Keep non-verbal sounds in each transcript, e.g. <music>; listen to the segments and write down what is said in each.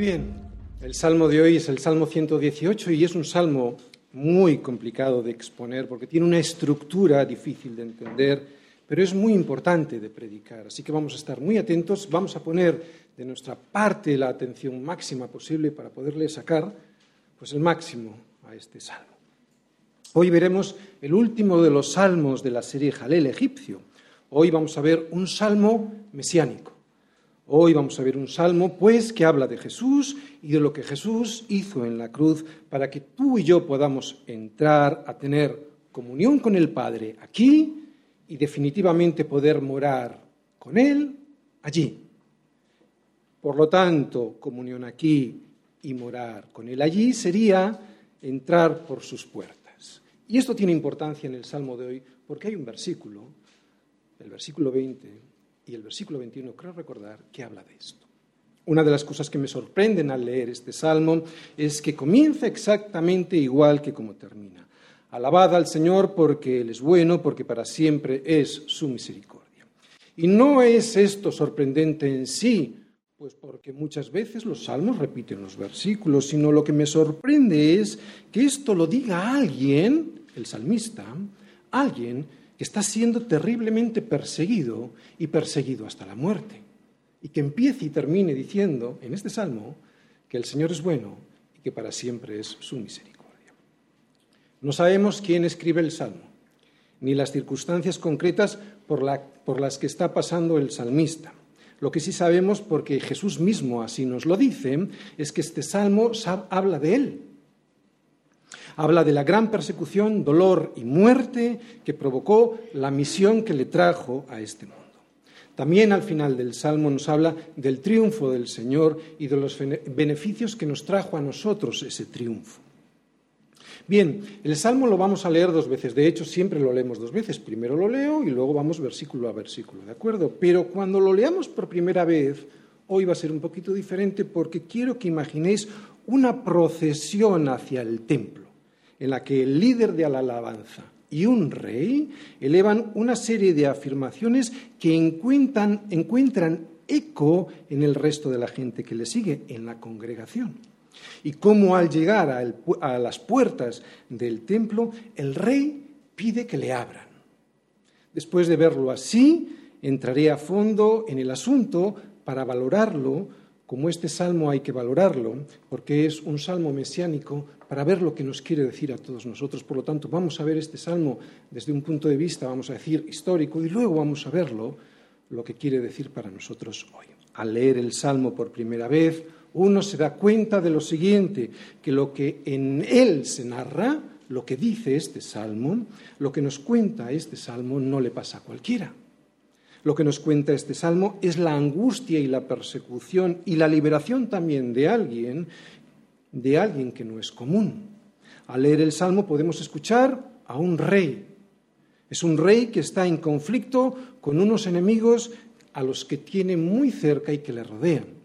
Muy bien, el salmo de hoy es el Salmo 118 y es un salmo muy complicado de exponer porque tiene una estructura difícil de entender, pero es muy importante de predicar. Así que vamos a estar muy atentos, vamos a poner de nuestra parte la atención máxima posible para poderle sacar pues el máximo a este salmo. Hoy veremos el último de los salmos de la serie Jalel egipcio. Hoy vamos a ver un salmo mesiánico. Hoy vamos a ver un salmo, pues, que habla de Jesús y de lo que Jesús hizo en la cruz para que tú y yo podamos entrar a tener comunión con el Padre aquí y definitivamente poder morar con Él allí. Por lo tanto, comunión aquí y morar con Él allí sería entrar por sus puertas. Y esto tiene importancia en el Salmo de hoy porque hay un versículo, el versículo 20, y el versículo 21, creo recordar, que habla de esto. Una de las cosas que me sorprenden al leer este salmo es que comienza exactamente igual que como termina. Alabad al Señor porque Él es bueno, porque para siempre es su misericordia. Y no es esto sorprendente en sí, pues porque muchas veces los salmos repiten los versículos, sino lo que me sorprende es que esto lo diga alguien, el salmista, alguien que está siendo terriblemente perseguido y perseguido hasta la muerte. Y que empiece y termine diciendo en este salmo que el Señor es bueno y que para siempre es su misericordia. No sabemos quién escribe el salmo, ni las circunstancias concretas por, por las que está pasando el salmista. Lo que sí sabemos, porque Jesús mismo así nos lo dice, es que este salmo habla de Él, Habla de la gran persecución, dolor y muerte que provocó la misión que le trajo a este mundo. También al final del Salmo nos habla del triunfo del Señor y de los beneficios que nos trajo a nosotros ese triunfo. Bien, el Salmo lo vamos a leer dos veces. De hecho, siempre lo leemos dos veces. Primero lo leo y luego vamos versículo a versículo, ¿de acuerdo? Pero cuando lo leamos por primera vez, hoy va a ser un poquito diferente porque quiero que imaginéis una procesión hacia el templo en la que el líder de la alabanza y un rey elevan una serie de afirmaciones que encuentran, eco en el resto de la gente que le sigue, en la congregación. Y cómo al llegar a las puertas del templo, el rey pide que le abran. Después de verlo así, entraré a fondo en el asunto para valorarlo como este salmo hay que valorarlo, porque es un salmo mesiánico para ver lo que nos quiere decir a todos nosotros. Por lo tanto, vamos a ver este salmo desde un punto de vista, vamos a decir, histórico, y luego vamos a verlo, lo que quiere decir para nosotros hoy. Al leer el salmo por primera vez, uno se da cuenta de lo siguiente, que lo que en él se narra, lo que dice este salmo, lo que nos cuenta este salmo no le pasa a cualquiera. Lo que nos cuenta este salmo es la angustia y la persecución y la liberación también de alguien, de alguien que no es común. Al leer el salmo podemos escuchar a un rey. Es un rey que está en conflicto con unos enemigos a los que tiene muy cerca y que le rodean.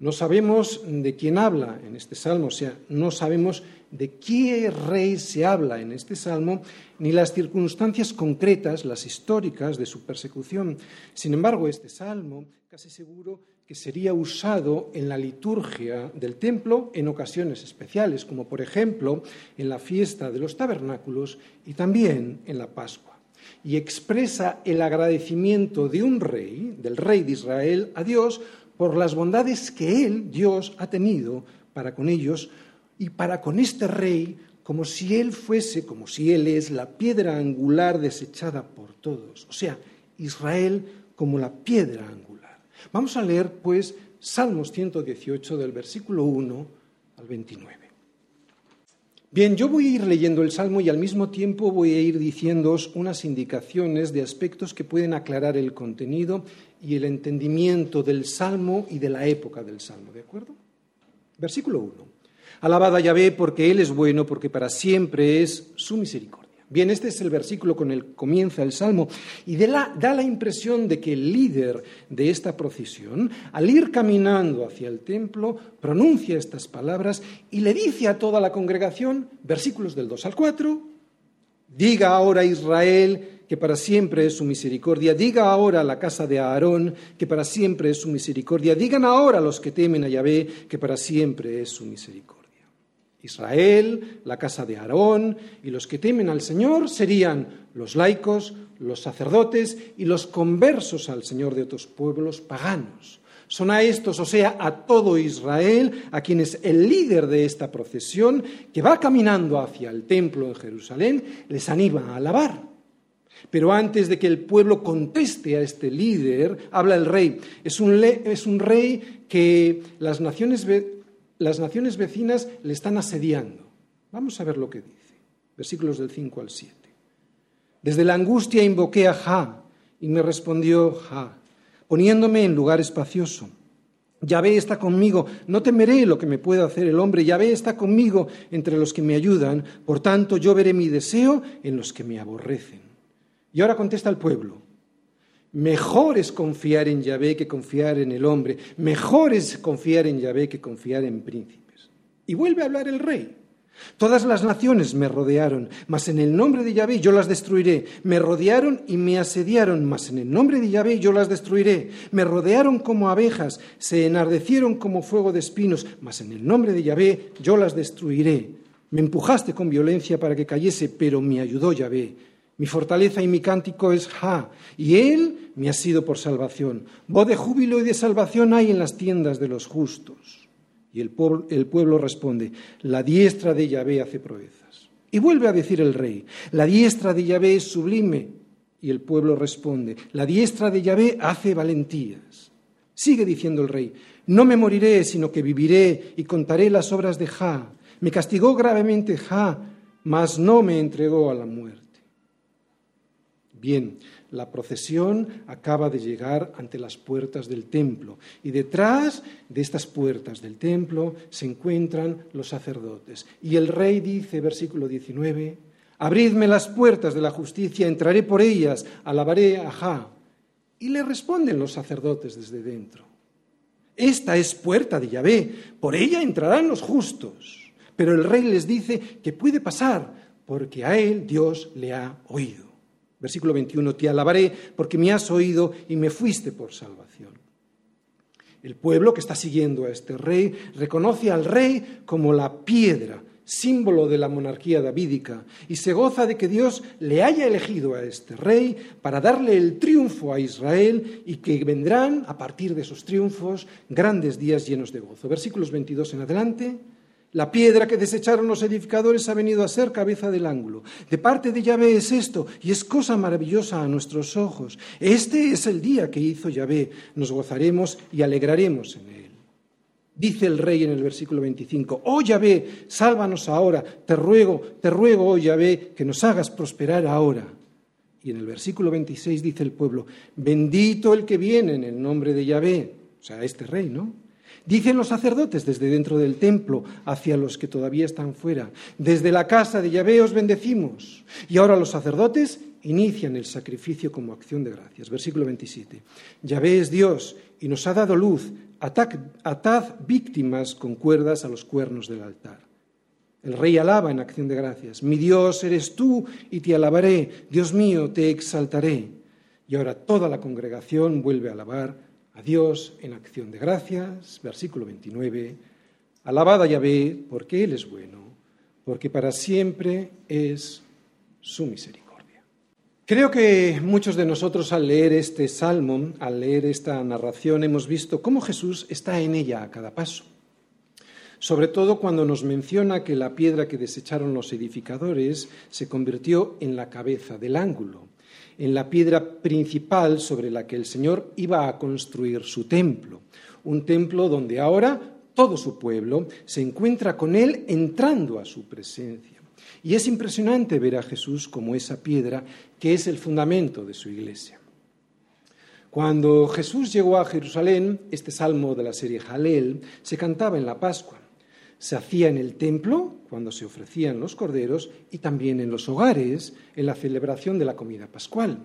No sabemos de quién habla en este salmo, o sea, no sabemos de qué rey se habla en este salmo, ni las circunstancias concretas, las históricas de su persecución. Sin embargo, este salmo casi seguro que sería usado en la liturgia del templo en ocasiones especiales, como por ejemplo en la fiesta de los tabernáculos y también en la Pascua. Y expresa el agradecimiento de un rey, del rey de Israel, a Dios por las bondades que Él, Dios, ha tenido para con ellos y para con este rey, como si Él fuese, como si Él es la piedra angular desechada por todos. O sea, Israel como la piedra angular. Vamos a leer, pues, Salmos 118 del versículo 1 al 29. Bien, yo voy a ir leyendo el Salmo y al mismo tiempo voy a ir diciéndoos unas indicaciones de aspectos que pueden aclarar el contenido y el entendimiento del Salmo y de la época del Salmo, ¿de acuerdo? Versículo 1. Alabada a Yahvé porque Él es bueno, porque para siempre es su misericordia. Bien, este es el versículo con el que comienza el Salmo y da la impresión de que el líder de esta procesión, al ir caminando hacia el templo, pronuncia estas palabras y le dice a toda la congregación, versículos del 2 al 4, diga ahora Israel que para siempre es su misericordia. Diga ahora a la casa de Aarón, que para siempre es su misericordia. Digan ahora los que temen a Yahvé, que para siempre es su misericordia. Israel, la casa de Aarón y los que temen al Señor serían los laicos, los sacerdotes y los conversos al Señor de otros pueblos paganos. Son a estos, o sea, a todo Israel, a quienes el líder de esta procesión, que va caminando hacia el templo en Jerusalén, les anima a alabar. Pero antes de que el pueblo conteste a este líder, habla el rey. Es un, rey que las naciones las naciones vecinas le están asediando. Vamos a ver lo que dice. Versículos del 5 al 7. Desde la angustia invoqué a Ja y me respondió Ja, poniéndome en lugar espacioso. Yahvé está conmigo, no temeré lo que me pueda hacer el hombre, Yahvé está conmigo entre los que me ayudan, por tanto yo veré mi deseo en los que me aborrecen. Y ahora contesta el pueblo, Mejor es confiar en Yahvé que confiar en el hombre. Mejor es confiar en Yahvé que confiar en príncipes. Y vuelve a hablar el rey. Todas las naciones me rodearon, mas en el nombre de Yahvé yo las destruiré. Me rodearon y me asediaron, mas en el nombre de Yahvé yo las destruiré. Me rodearon como abejas, se enardecieron como fuego de espinos, mas en el nombre de Yahvé yo las destruiré. Me empujaste con violencia para que cayese, pero me ayudó Yahvé. Mi fortaleza y mi cántico es Ja, y Él me ha sido por salvación. Voz de júbilo y de salvación hay en las tiendas de los justos. Y el pueblo, responde, la diestra de Yahvé hace proezas. Y vuelve a decir el rey, la diestra de Yahvé es sublime. Y el pueblo responde, la diestra de Yahvé hace valentías. Sigue diciendo el rey, no me moriré, sino que viviré y contaré las obras de Ja. Me castigó gravemente Ja, mas no me entregó a la muerte. Bien, la procesión acaba de llegar ante las puertas del templo y detrás de estas puertas del templo se encuentran los sacerdotes. Y el rey dice, versículo 19, Abridme las puertas de la justicia, entraré por ellas, alabaré a Ja. Y le responden los sacerdotes desde dentro. Esta es puerta de Yahvé, por ella entrarán los justos. Pero el rey les dice que puede pasar, porque a él Dios le ha oído. Versículo 21, te alabaré porque me has oído y me fuiste por salvación. El pueblo que está siguiendo a este rey reconoce al rey como la piedra, símbolo de la monarquía davídica, y se goza de que Dios le haya elegido a este rey para darle el triunfo a Israel y que vendrán a partir de esos triunfos grandes días llenos de gozo. Versículos 22 en adelante. La piedra que desecharon los edificadores ha venido a ser cabeza del ángulo. De parte de Yahvé es esto, y es cosa maravillosa a nuestros ojos. Este es el día que hizo Yahvé. Nos gozaremos y alegraremos en él. Dice el rey en el versículo 25, Oh Yahvé, sálvanos ahora, te ruego, te ruego, oh Yahvé, que nos hagas prosperar ahora. Y en el versículo 26 dice el pueblo, Bendito el que viene en el nombre de Yahvé, o sea, este rey, ¿no? Dicen los sacerdotes desde dentro del templo hacia los que todavía están fuera. Desde la casa de Yahvé os bendecimos. Y ahora los sacerdotes inician el sacrificio como acción de gracias. Versículo 27. Yahvé es Dios y nos ha dado luz. Atad, víctimas con cuerdas a los cuernos del altar. El rey alaba en acción de gracias. Mi Dios eres tú y te alabaré. Dios mío, te exaltaré. Y ahora toda la congregación vuelve a alabar a Dios en acción de gracias, versículo 29, alabada Yahvé porque Él es bueno, porque para siempre es su misericordia. Creo que muchos de nosotros al leer este salmo, al leer esta narración, hemos visto cómo Jesús está en ella a cada paso. Sobre todo cuando nos menciona que la piedra que desecharon los edificadores se convirtió en la cabeza del ángulo en la piedra principal sobre la que el Señor iba a construir su templo, un templo donde ahora todo su pueblo se encuentra con Él entrando a su presencia. Y es impresionante ver a Jesús como esa piedra que es el fundamento de su iglesia. Cuando Jesús llegó a Jerusalén, este salmo de la serie Jalel se cantaba en la Pascua se hacía en el templo, cuando se ofrecían los corderos, y también en los hogares, en la celebración de la comida pascual.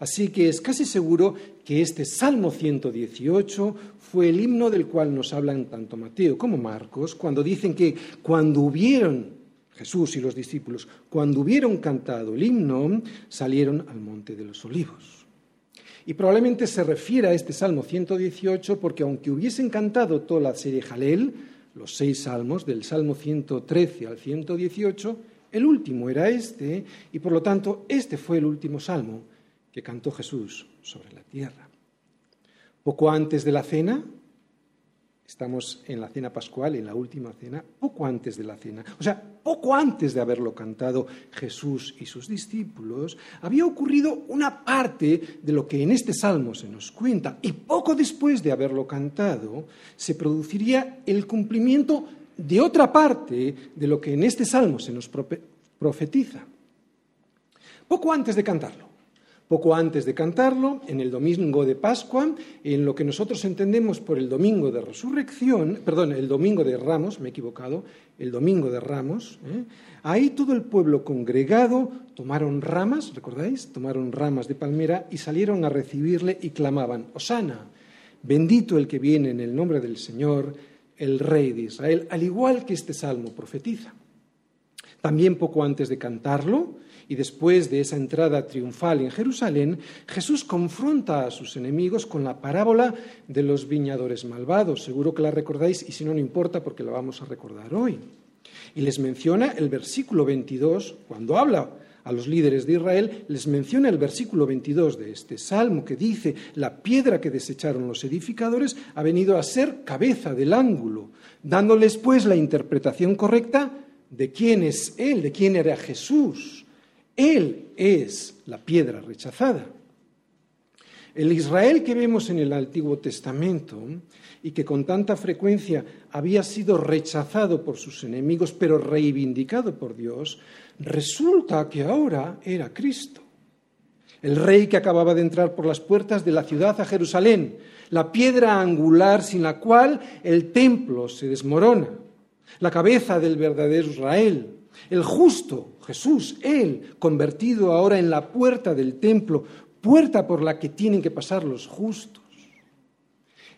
Así que es casi seguro que este Salmo 118 fue el himno del cual nos hablan tanto Mateo como Marcos, cuando dicen que cuando hubieron Jesús y los discípulos, cuando hubieron cantado el himno, salieron al monte de los olivos. Y probablemente se refiere a este Salmo 118 porque aunque hubiesen cantado toda la serie Jalel, los seis salmos, del Salmo 113 al 118, el último era este, y por lo tanto este fue el último salmo que cantó Jesús sobre la tierra. Poco antes de la cena, Estamos en la cena pascual, en la última cena, poco antes de la cena. O sea, poco antes de haberlo cantado Jesús y sus discípulos, había ocurrido una parte de lo que en este salmo se nos cuenta. Y poco después de haberlo cantado, se produciría el cumplimiento de otra parte de lo que en este salmo se nos profetiza. Poco antes de cantarlo. Poco antes de cantarlo, en el domingo de Pascua, en lo que nosotros entendemos por el domingo de resurrección, perdón, el domingo de Ramos, me he equivocado, el domingo de Ramos, ¿eh? ahí todo el pueblo congregado tomaron ramas, ¿recordáis? Tomaron ramas de palmera y salieron a recibirle y clamaban, Osana, bendito el que viene en el nombre del Señor, el Rey de Israel, al igual que este salmo profetiza. También poco antes de cantarlo, y después de esa entrada triunfal en Jerusalén, Jesús confronta a sus enemigos con la parábola de los viñadores malvados. Seguro que la recordáis y si no, no importa porque la vamos a recordar hoy. Y les menciona el versículo 22, cuando habla a los líderes de Israel, les menciona el versículo 22 de este salmo que dice, la piedra que desecharon los edificadores ha venido a ser cabeza del ángulo, dándoles pues la interpretación correcta de quién es Él, de quién era Jesús. Él es la piedra rechazada. El Israel que vemos en el Antiguo Testamento y que con tanta frecuencia había sido rechazado por sus enemigos, pero reivindicado por Dios, resulta que ahora era Cristo. El rey que acababa de entrar por las puertas de la ciudad a Jerusalén, la piedra angular sin la cual el templo se desmorona, la cabeza del verdadero Israel, el justo, Jesús, Él, convertido ahora en la puerta del templo, puerta por la que tienen que pasar los justos.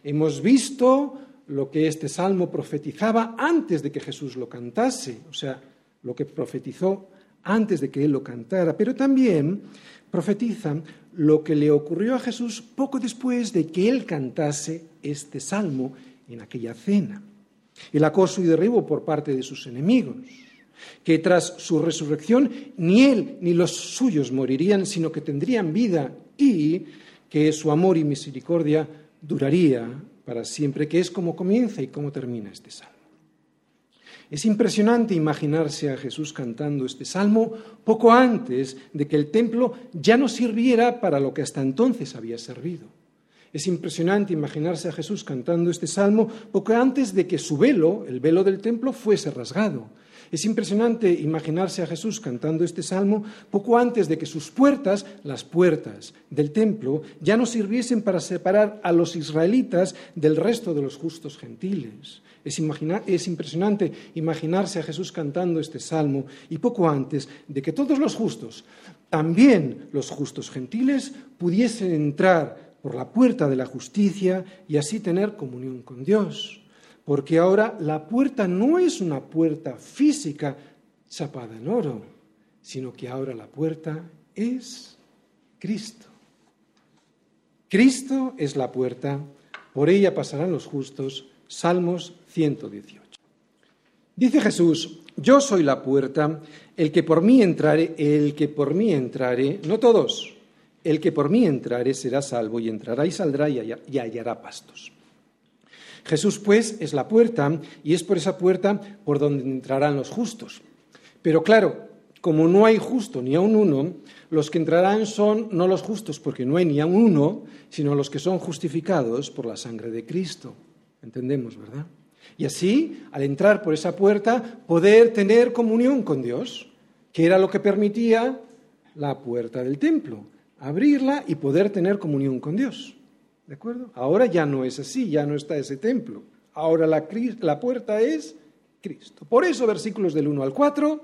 Hemos visto lo que este salmo profetizaba antes de que Jesús lo cantase, o sea, lo que profetizó antes de que Él lo cantara, pero también profetiza lo que le ocurrió a Jesús poco después de que Él cantase este salmo en aquella cena. El acoso y derribo por parte de sus enemigos que tras su resurrección ni él ni los suyos morirían, sino que tendrían vida y que su amor y misericordia duraría para siempre, que es como comienza y cómo termina este salmo. Es impresionante imaginarse a Jesús cantando este salmo poco antes de que el templo ya no sirviera para lo que hasta entonces había servido. Es impresionante imaginarse a Jesús cantando este salmo poco antes de que su velo, el velo del templo, fuese rasgado es impresionante imaginarse a Jesús cantando este salmo poco antes de que sus puertas, las puertas del templo, ya no sirviesen para separar a los israelitas del resto de los justos gentiles. Es, es, impresionante imaginarse a Jesús cantando este salmo y poco antes de que todos los justos, también los justos gentiles, pudiesen entrar por la puerta de la justicia y así tener comunión con Dios porque ahora la puerta no es una puerta física chapada en oro, sino que ahora la puerta es Cristo. Cristo es la puerta, por ella pasarán los justos. Salmos 118. Dice Jesús, yo soy la puerta, el que por mí entrare, el que por mí entrare, no todos, el que por mí entrare será salvo y entrará y saldrá y hallará pastos. Jesús, pues, es la puerta y es por esa puerta por donde entrarán los justos. Pero claro, como no hay justo ni a un uno, los que entrarán son no los justos porque no hay ni a un uno, sino los que son justificados por la sangre de Cristo. Entendemos, ¿verdad? Y así, al entrar por esa puerta, poder tener comunión con Dios, que era lo que permitía la puerta del templo, abrirla y poder tener comunión con Dios. ¿De acuerdo? Ahora ya no es así, ya no está ese templo. Ahora la, la puerta es Cristo. Por eso, versículos del 1 al 4,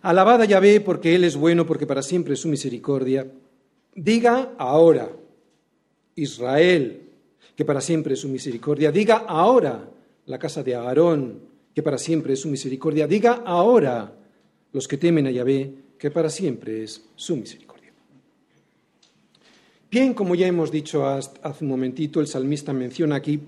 alabad a Yahvé porque Él es bueno, porque para siempre es su misericordia. Diga ahora, Israel, que para siempre es su misericordia. Diga ahora, la casa de Aarón, que para siempre es su misericordia. Diga ahora los que temen a Yahvé, que para siempre es su misericordia. Bien, como ya hemos dicho hace un momentito, el salmista menciona aquí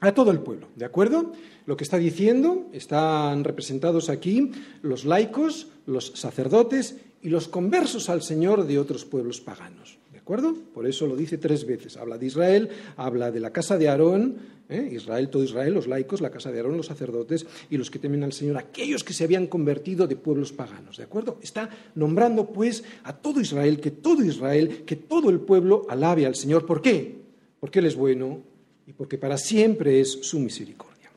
a todo el pueblo, ¿de acuerdo? Lo que está diciendo, están representados aquí los laicos, los sacerdotes y los conversos al Señor de otros pueblos paganos. ¿De acuerdo? Por eso lo dice tres veces. Habla de Israel, habla de la casa de Aarón, ¿eh? Israel, todo Israel, los laicos, la casa de Aarón, los sacerdotes y los que temen al Señor, aquellos que se habían convertido de pueblos paganos. ¿De acuerdo? Está nombrando pues a todo Israel, que todo Israel, que todo el pueblo alabe al Señor. ¿Por qué? Porque Él es bueno y porque para siempre es su misericordia.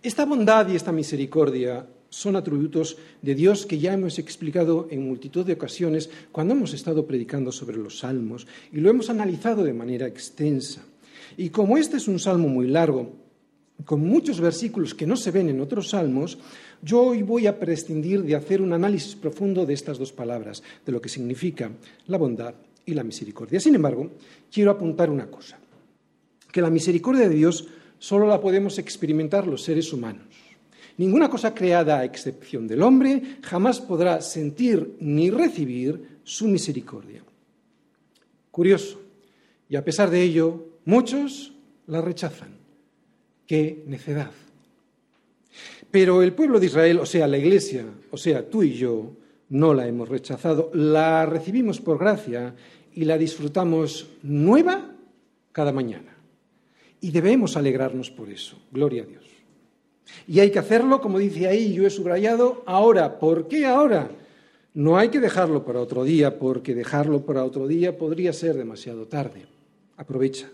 Esta bondad y esta misericordia son atributos de Dios que ya hemos explicado en multitud de ocasiones cuando hemos estado predicando sobre los salmos y lo hemos analizado de manera extensa. Y como este es un salmo muy largo, con muchos versículos que no se ven en otros salmos, yo hoy voy a prescindir de hacer un análisis profundo de estas dos palabras, de lo que significa la bondad y la misericordia. Sin embargo, quiero apuntar una cosa, que la misericordia de Dios solo la podemos experimentar los seres humanos. Ninguna cosa creada a excepción del hombre jamás podrá sentir ni recibir su misericordia. Curioso. Y a pesar de ello, muchos la rechazan. ¡Qué necedad! Pero el pueblo de Israel, o sea, la Iglesia, o sea, tú y yo, no la hemos rechazado, la recibimos por gracia y la disfrutamos nueva cada mañana. Y debemos alegrarnos por eso. Gloria a Dios. Y hay que hacerlo, como dice ahí, yo he subrayado, ahora. ¿Por qué ahora? No hay que dejarlo para otro día, porque dejarlo para otro día podría ser demasiado tarde. Aprovecha.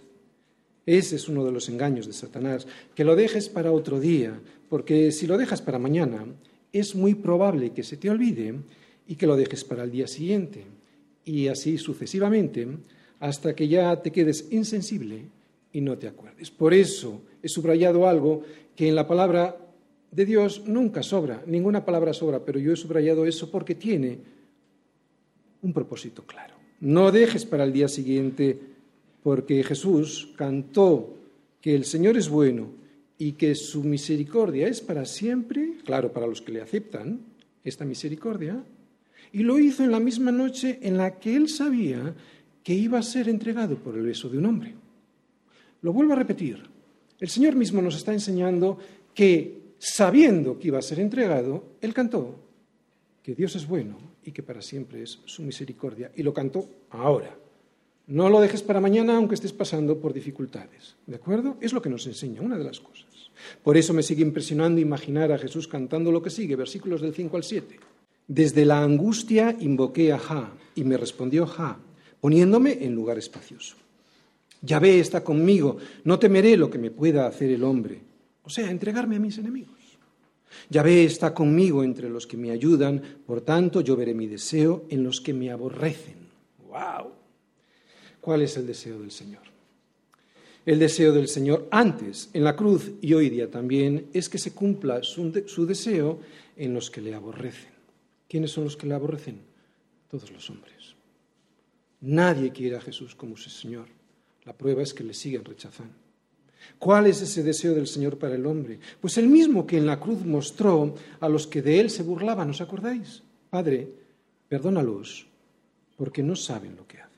Ese es uno de los engaños de Satanás, que lo dejes para otro día, porque si lo dejas para mañana, es muy probable que se te olvide y que lo dejes para el día siguiente, y así sucesivamente, hasta que ya te quedes insensible y no te acuerdes. Por eso he subrayado algo que en la palabra de Dios nunca sobra, ninguna palabra sobra, pero yo he subrayado eso porque tiene un propósito claro. No dejes para el día siguiente, porque Jesús cantó que el Señor es bueno y que su misericordia es para siempre, claro, para los que le aceptan esta misericordia, y lo hizo en la misma noche en la que él sabía que iba a ser entregado por el beso de un hombre. Lo vuelvo a repetir. El Señor mismo nos está enseñando que, sabiendo que iba a ser entregado, Él cantó que Dios es bueno y que para siempre es su misericordia. Y lo cantó ahora. No lo dejes para mañana aunque estés pasando por dificultades. ¿De acuerdo? Es lo que nos enseña, una de las cosas. Por eso me sigue impresionando imaginar a Jesús cantando lo que sigue, versículos del 5 al 7. Desde la angustia invoqué a Ja y me respondió Ja, poniéndome en lugar espacioso. Yahvé está conmigo, no temeré lo que me pueda hacer el hombre, o sea, entregarme a mis enemigos. Yahvé está conmigo entre los que me ayudan, por tanto yo veré mi deseo en los que me aborrecen. ¡Wow! ¿Cuál es el deseo del Señor? El deseo del Señor antes, en la cruz y hoy día también, es que se cumpla su, su deseo en los que le aborrecen. ¿Quiénes son los que le aborrecen? Todos los hombres. Nadie quiere a Jesús como su Señor. La prueba es que le siguen rechazando. ¿Cuál es ese deseo del Señor para el hombre? Pues el mismo que en la cruz mostró a los que de él se burlaban, ¿os acordáis? Padre, perdónalos, porque no saben lo que hacen.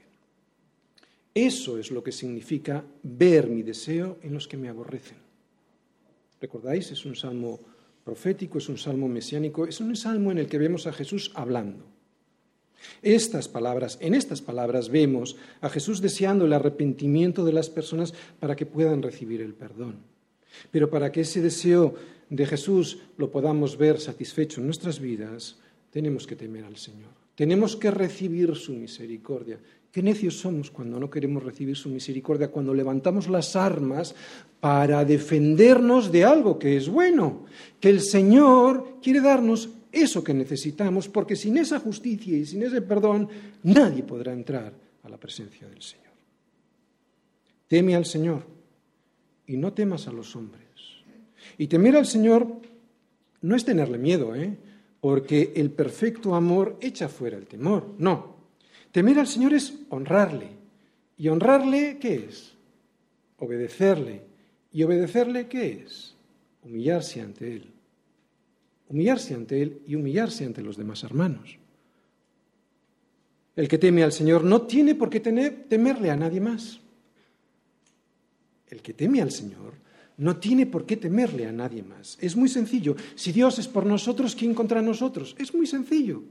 Eso es lo que significa ver mi deseo en los que me aborrecen. ¿Recordáis? Es un salmo profético, es un salmo mesiánico, es un salmo en el que vemos a Jesús hablando. Estas palabras, en estas palabras vemos a Jesús deseando el arrepentimiento de las personas para que puedan recibir el perdón. Pero para que ese deseo de Jesús lo podamos ver satisfecho en nuestras vidas, tenemos que temer al Señor. Tenemos que recibir su misericordia. Qué necios somos cuando no queremos recibir su misericordia, cuando levantamos las armas para defendernos de algo que es bueno, que el Señor quiere darnos eso que necesitamos, porque sin esa justicia y sin ese perdón nadie podrá entrar a la presencia del Señor. Teme al Señor y no temas a los hombres. Y temer al Señor no es tenerle miedo, ¿eh? porque el perfecto amor echa fuera el temor. No. Temer al Señor es honrarle. ¿Y honrarle qué es? Obedecerle. ¿Y obedecerle qué es? humillarse ante Él. Humillarse ante Él y humillarse ante los demás hermanos. El que teme al Señor no tiene por qué temerle a nadie más. El que teme al Señor no tiene por qué temerle a nadie más. Es muy sencillo. Si Dios es por nosotros, ¿quién contra nosotros? Es muy sencillo.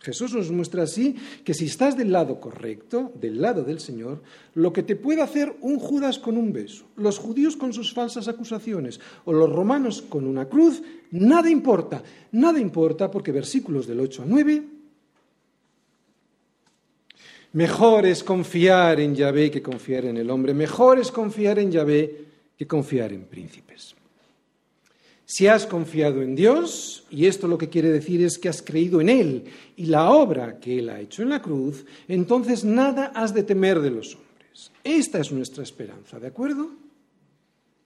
Jesús nos muestra así que si estás del lado correcto, del lado del Señor, lo que te puede hacer un Judas con un beso, los judíos con sus falsas acusaciones o los romanos con una cruz, nada importa. Nada importa porque versículos del 8 a 9 Mejor es confiar en Yahvé que confiar en el hombre. Mejor es confiar en Yahvé que confiar en príncipes. Si has confiado en Dios, y esto lo que quiere decir es que has creído en Él y la obra que Él ha hecho en la cruz, entonces nada has de temer de los hombres. Esta es nuestra esperanza, ¿de acuerdo?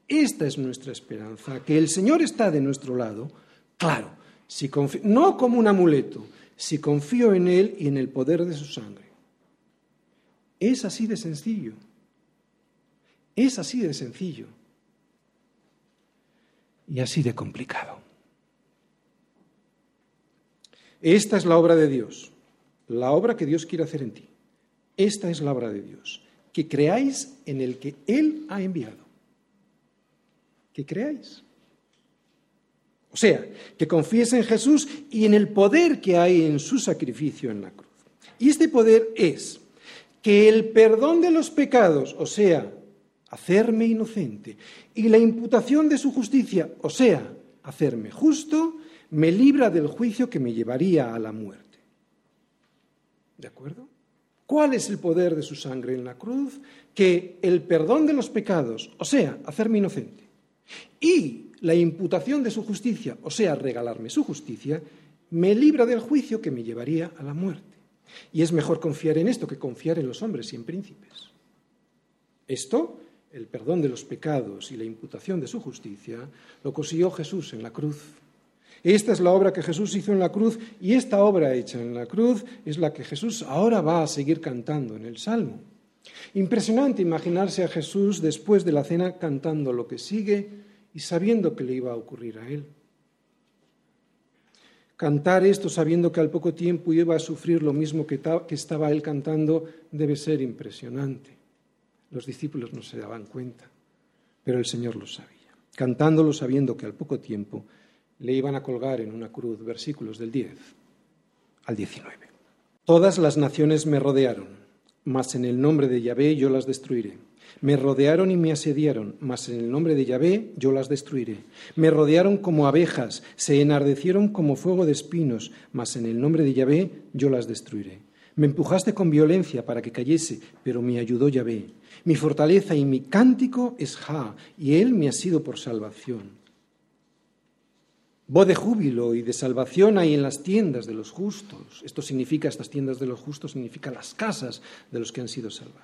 Esta es nuestra esperanza, que el Señor está de nuestro lado, claro, si no como un amuleto, si confío en Él y en el poder de su sangre. Es así de sencillo. Es así de sencillo. Y así de complicado. Esta es la obra de Dios, la obra que Dios quiere hacer en ti. Esta es la obra de Dios, que creáis en el que Él ha enviado. Que creáis. O sea, que confíes en Jesús y en el poder que hay en su sacrificio en la cruz. Y este poder es que el perdón de los pecados, o sea, hacerme inocente, y la imputación de su justicia, o sea, hacerme justo, me libra del juicio que me llevaría a la muerte. ¿De acuerdo? ¿Cuál es el poder de su sangre en la cruz? Que el perdón de los pecados, o sea, hacerme inocente, y la imputación de su justicia, o sea, regalarme su justicia, me libra del juicio que me llevaría a la muerte. Y es mejor confiar en esto que confiar en los hombres y en príncipes. Esto, el perdón de los pecados y la imputación de su justicia, lo consiguió Jesús en la cruz. Esta es la obra que Jesús hizo en la cruz y esta obra hecha en la cruz es la que Jesús ahora va a seguir cantando en el Salmo. Impresionante imaginarse a Jesús después de la cena cantando lo que sigue y sabiendo que le iba a ocurrir a él. Cantar esto sabiendo que al poco tiempo iba a sufrir lo mismo que, estaba él cantando debe ser impresionante. Los discípulos no se daban cuenta, pero el Señor lo sabía. Cantándolo sabiendo que al poco tiempo le iban a colgar en una cruz, versículos del 10 al 19. Todas las naciones me rodearon, mas en el nombre de Yahvé yo las destruiré. Me rodearon y me asediaron, mas en el nombre de Yahvé yo las destruiré. Me rodearon como abejas, se enardecieron como fuego de espinos, mas en el nombre de Yahvé yo las destruiré. Me empujaste con violencia para que cayese, pero me ayudó Yahvé. Mi fortaleza y mi cántico es Ja, y él me ha sido por salvación. Voz de júbilo y de salvación hay en las tiendas de los justos. Esto significa, estas tiendas de los justos significa las casas de los que han sido salvados.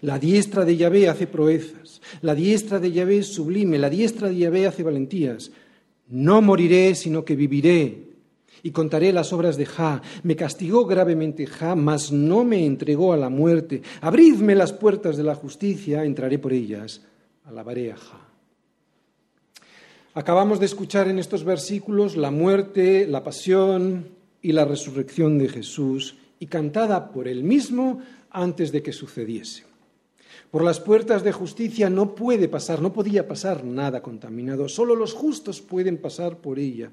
La diestra de Yahvé hace proezas, la diestra de Yahvé es sublime, la diestra de Yahvé hace valentías. No moriré, sino que viviré y contaré las obras de Ja. Me castigó gravemente Ja, mas no me entregó a la muerte. Abridme las puertas de la justicia, entraré por ellas, alabaré a Ja. Acabamos de escuchar en estos versículos la muerte, la pasión y la resurrección de Jesús y cantada por él mismo antes de que sucediese. Por las puertas de justicia no puede pasar, no podía pasar nada contaminado, solo los justos pueden pasar por ella.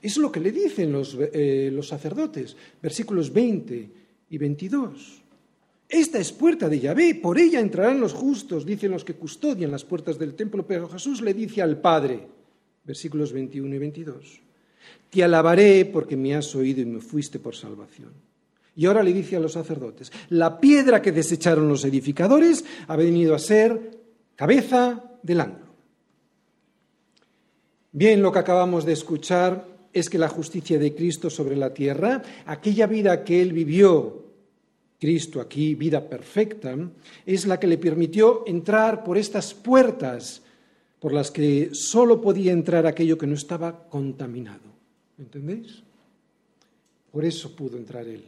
Es lo que le dicen los, eh, los sacerdotes, versículos 20 y 22. Esta es puerta de Yahvé, por ella entrarán los justos, dicen los que custodian las puertas del templo, pero Jesús le dice al Padre, versículos 21 y 22, te alabaré porque me has oído y me fuiste por salvación. Y ahora le dice a los sacerdotes, la piedra que desecharon los edificadores ha venido a ser cabeza del ángulo. Bien, lo que acabamos de escuchar es que la justicia de Cristo sobre la tierra, aquella vida que él vivió, Cristo aquí, vida perfecta, es la que le permitió entrar por estas puertas por las que solo podía entrar aquello que no estaba contaminado. ¿Entendéis? Por eso pudo entrar él.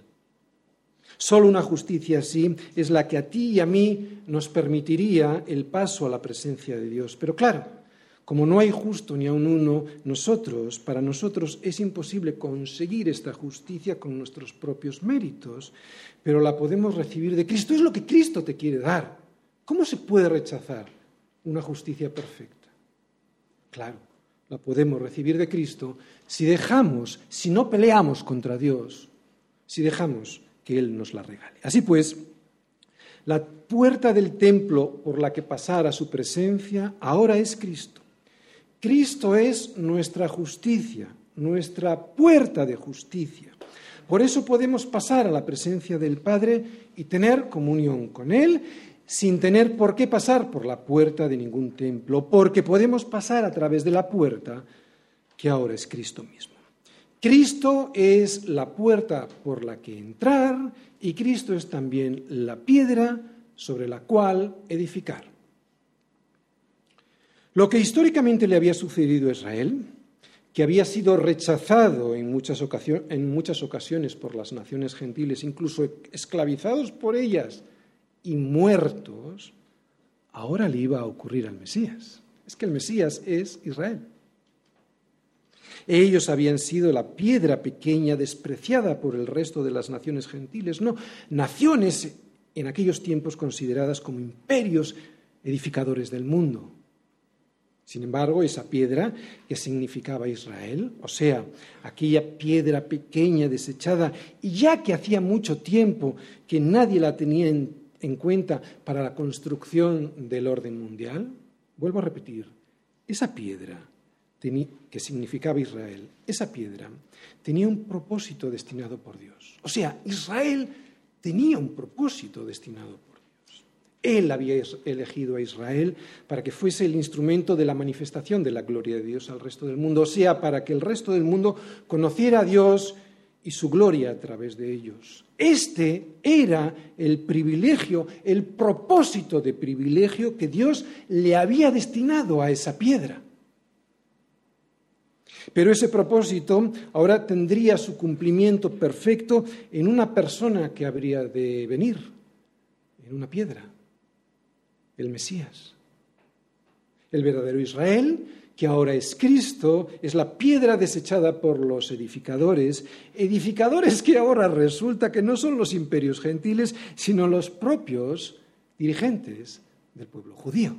Solo una justicia así es la que a ti y a mí nos permitiría el paso a la presencia de Dios. Pero claro, Como no hay justo ni aun uno, nosotros, para nosotros es imposible conseguir esta justicia con nuestros propios méritos, pero la podemos recibir de Cristo. Es lo que Cristo te quiere dar. ¿Cómo se puede rechazar una justicia perfecta? Claro, la podemos recibir de Cristo si dejamos, si no peleamos contra Dios, si dejamos que Él nos la regale. Así pues, la puerta del templo por la que pasar a su presencia ahora es Cristo. Cristo es nuestra justicia, nuestra puerta de justicia. Por eso podemos pasar a la presencia del Padre y tener comunión con Él sin tener por qué pasar por la puerta de ningún templo, porque podemos pasar a través de la puerta que ahora es Cristo mismo. Cristo es la puerta por la que entrar y Cristo es también la piedra sobre la cual edificar. Lo que históricamente le había sucedido a Israel, que había sido rechazado en muchas, ocasiones, por las naciones gentiles, incluso esclavizados por ellas y muertos, ahora le iba a ocurrir al Mesías. Es que el Mesías es Israel. Ellos habían sido la piedra pequeña despreciada por el resto de las naciones gentiles, no, naciones en aquellos tiempos consideradas como imperios edificadores del mundo. Sin embargo, esa piedra que significaba Israel, o sea, aquella piedra pequeña desechada, y ya que hacía mucho tiempo que nadie la tenía en, en cuenta para la construcción del orden mundial, vuelvo a repetir, esa piedra que significaba Israel, esa piedra tenía un propósito destinado por Dios. O sea, Israel tenía un propósito destinado por él había elegido a Israel para que fuese el instrumento de la manifestación de la gloria de Dios al resto del mundo, o sea, para que el resto del mundo conociera a Dios y su gloria a través de ellos. Este era el privilegio, el propósito de privilegio que Dios le había destinado a esa piedra. Pero ese propósito ahora tendría su cumplimiento perfecto en una persona que habría de venir, en una piedra el Mesías. El verdadero Israel, que ahora es Cristo, es la piedra desechada por los edificadores, edificadores que ahora resulta que no son los imperios gentiles, sino los propios dirigentes del pueblo judío.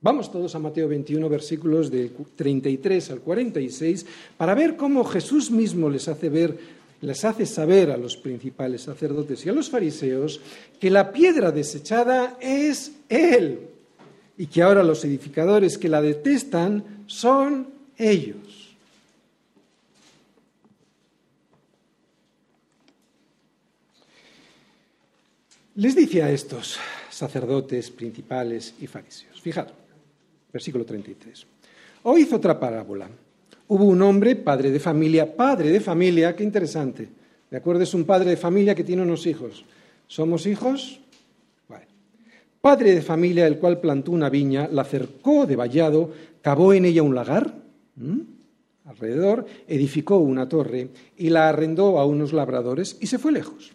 Vamos todos a Mateo 21, versículos de 33 al 46, para ver cómo Jesús mismo les hace ver les hace saber a los principales sacerdotes y a los fariseos que la piedra desechada es Él y que ahora los edificadores que la detestan son ellos. Les dice a estos sacerdotes principales y fariseos, fijad, versículo 33, oíd otra parábola. Hubo un hombre, padre de familia, padre de familia, qué interesante. ¿De acuerdo? Es un padre de familia que tiene unos hijos. ¿Somos hijos? Padre de familia, el cual plantó una viña, la cercó de vallado, cavó en ella un lagar, alrededor, edificó una torre y la arrendó a unos labradores y se fue lejos.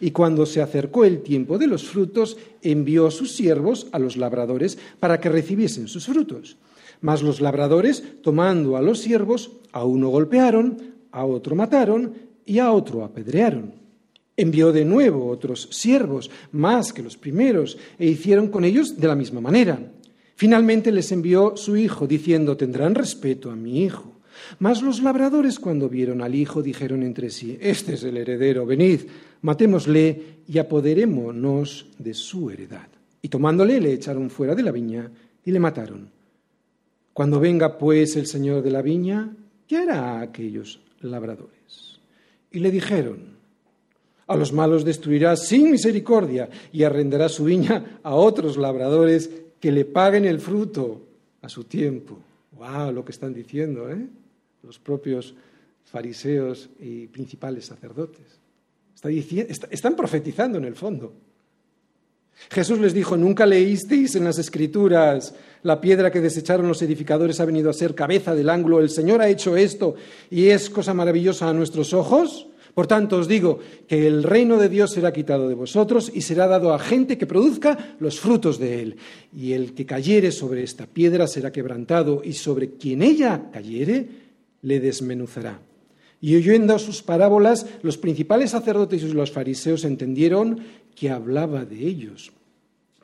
Y cuando se acercó el tiempo de los frutos, envió a sus siervos a los labradores para que recibiesen sus frutos. Mas los labradores, tomando a los siervos, a uno golpearon, a otro mataron y a otro apedrearon. Envió de nuevo otros siervos, más que los primeros, e hicieron con ellos de la misma manera. Finalmente les envió su hijo, diciendo, tendrán respeto a mi hijo. Mas los labradores cuando vieron al hijo dijeron entre sí, este es el heredero, venid, matémosle y apoderémonos de su heredad. Y tomándole le echaron fuera de la viña y le mataron. Cuando venga pues el señor de la viña, ¿qué hará a aquellos labradores? Y le dijeron, a los malos destruirá sin misericordia y arrendará su viña a otros labradores que le paguen el fruto a su tiempo. ¡Wow! Lo que están diciendo, ¿eh? Los propios fariseos y principales sacerdotes. están profetizando en el fondo. Jesús les dijo, ¿nunca leísteis en las Escrituras la piedra que desecharon los edificadores ha venido a ser cabeza del ángulo? El Señor ha hecho esto y es cosa maravillosa a nuestros ojos. Por tanto, os digo que el reino de Dios será quitado de vosotros y será dado a gente que produzca los frutos de él. Y el que cayere sobre esta piedra será quebrantado, y sobre quien ella cayere le desmenuzará. Y oyendo sus parábolas, los principales sacerdotes y los fariseos entendieron que hablaba de ellos.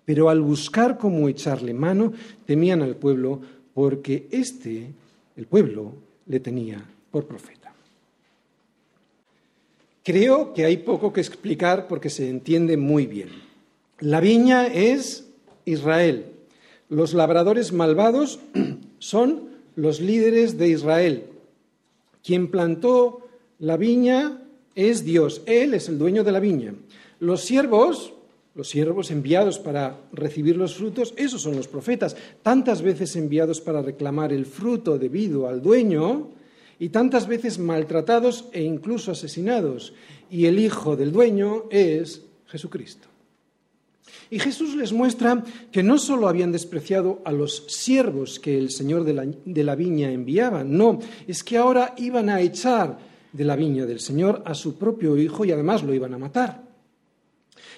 Pero al buscar cómo echarle mano, temían al pueblo, porque éste, el pueblo, le tenía por profeta. Creo que hay poco que explicar porque se entiende muy bien. La viña es Israel. Los labradores malvados <clears throat> son los líderes de Israel. Quien plantó la viña es Dios. Él es el dueño de la viña. Los siervos, los siervos enviados para recibir los frutos, esos son los profetas, tantas veces enviados para reclamar el fruto debido al dueño, y tantas veces maltratados e incluso asesinados. Y el hijo del dueño es Jesucristo. Y Jesús les muestra que no solo habían despreciado a los siervos que el Señor de la, viña enviaba, no, es que ahora iban a echar de la viña del Señor a su propio hijo y además lo iban a matar.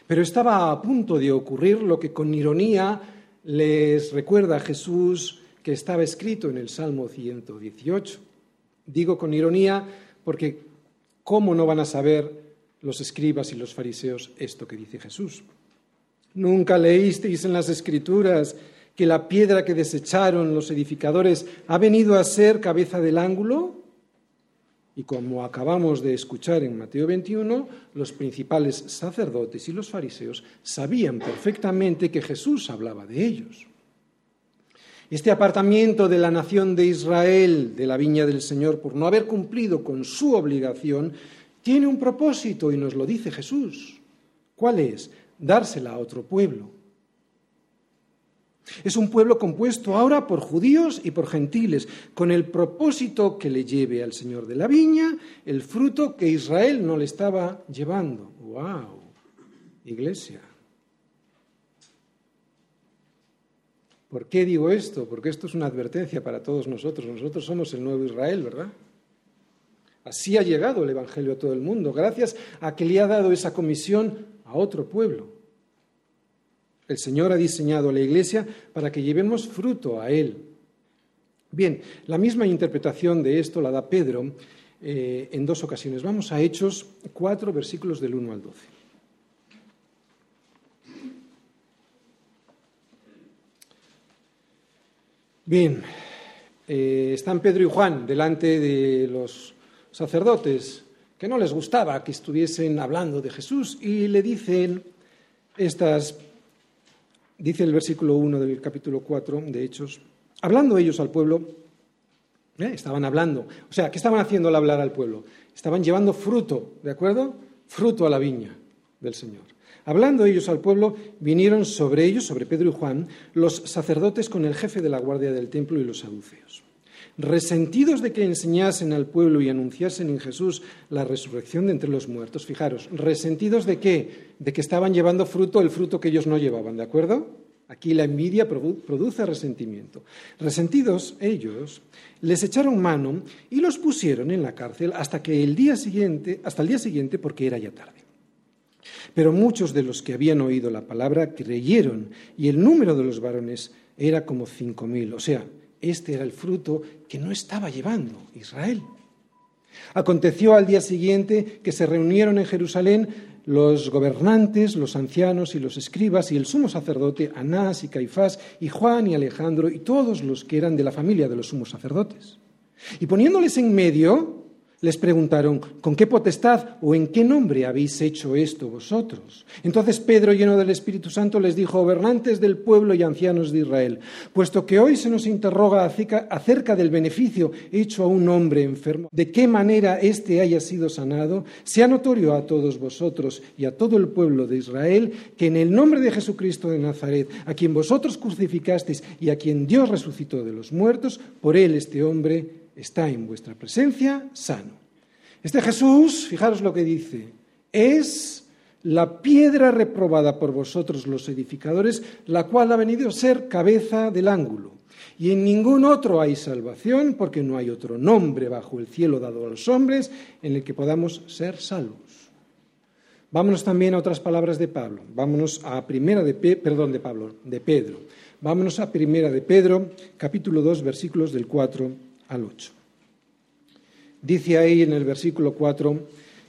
Pero estaba a punto de ocurrir lo que con ironía les recuerda Jesús que estaba escrito en el Salmo 118. Digo con ironía porque ¿cómo no van a saber los escribas y los fariseos esto que dice Jesús? ¿Nunca leísteis en las escrituras que la piedra que desecharon los edificadores ha venido a ser cabeza del ángulo? Y como acabamos de escuchar en Mateo 21, los principales sacerdotes y los fariseos sabían perfectamente que Jesús hablaba de ellos. Este apartamiento de la nación de Israel de la viña del Señor por no haber cumplido con su obligación tiene un propósito y nos lo dice Jesús. ¿Cuál es? Dársela a otro pueblo. Es un pueblo compuesto ahora por judíos y por gentiles, con el propósito que le lleve al Señor de la viña el fruto que Israel no le estaba llevando. ¡Wow! Iglesia. ¿Por qué digo esto? Porque esto es una advertencia para todos nosotros. Nosotros somos el nuevo Israel, ¿verdad? Así ha llegado el Evangelio a todo el mundo, gracias a que le ha dado esa comisión a otro pueblo. El Señor ha diseñado la Iglesia para que llevemos fruto a Él. Bien, la misma interpretación de esto la da Pedro eh, en dos ocasiones. Vamos a Hechos 4, versículos del 1 al 12. Bien, eh, están Pedro y Juan delante de los sacerdotes que no les gustaba que estuviesen hablando de Jesús y le dicen estas, dice el versículo 1 del capítulo 4 de Hechos, hablando ellos al pueblo, ¿eh? estaban hablando, o sea, ¿qué estaban haciendo al hablar al pueblo? Estaban llevando fruto, ¿de acuerdo? Fruto a la viña del Señor. Hablando ellos al pueblo, vinieron sobre ellos, sobre Pedro y Juan, los sacerdotes con el jefe de la guardia del templo y los saduceos. Resentidos de que enseñasen al pueblo y anunciasen en Jesús la resurrección de entre los muertos, fijaros, resentidos de qué? De que estaban llevando fruto el fruto que ellos no llevaban, ¿de acuerdo? Aquí la envidia produce resentimiento. Resentidos ellos, les echaron mano y los pusieron en la cárcel hasta que el día siguiente, hasta el día siguiente, porque era ya tarde. Pero muchos de los que habían oído la palabra creyeron y el número de los varones era como cinco mil. O sea, este era el fruto que no estaba llevando Israel. Aconteció al día siguiente que se reunieron en Jerusalén los gobernantes, los ancianos y los escribas y el sumo sacerdote Anás y Caifás y Juan y Alejandro y todos los que eran de la familia de los sumos sacerdotes. Y poniéndoles en medio, les preguntaron, ¿con qué potestad o en qué nombre habéis hecho esto vosotros? Entonces Pedro, lleno del Espíritu Santo, les dijo, gobernantes del pueblo y ancianos de Israel, puesto que hoy se nos interroga acerca del beneficio hecho a un hombre enfermo, de qué manera éste haya sido sanado, sea notorio a todos vosotros y a todo el pueblo de Israel que en el nombre de Jesucristo de Nazaret, a quien vosotros crucificasteis y a quien Dios resucitó de los muertos, por él este hombre está en vuestra presencia sano. Este Jesús, fijaros lo que dice, es la piedra reprobada por vosotros los edificadores, la cual ha venido a ser cabeza del ángulo. Y en ningún otro hay salvación, porque no hay otro nombre bajo el cielo dado a los hombres en el que podamos ser salvos. Vámonos también a otras palabras de Pablo. Vámonos a primera de perdón de Pablo, de Pedro. Vámonos a primera de Pedro, capítulo 2, versículos del 4 al 8. Dice ahí en el versículo 4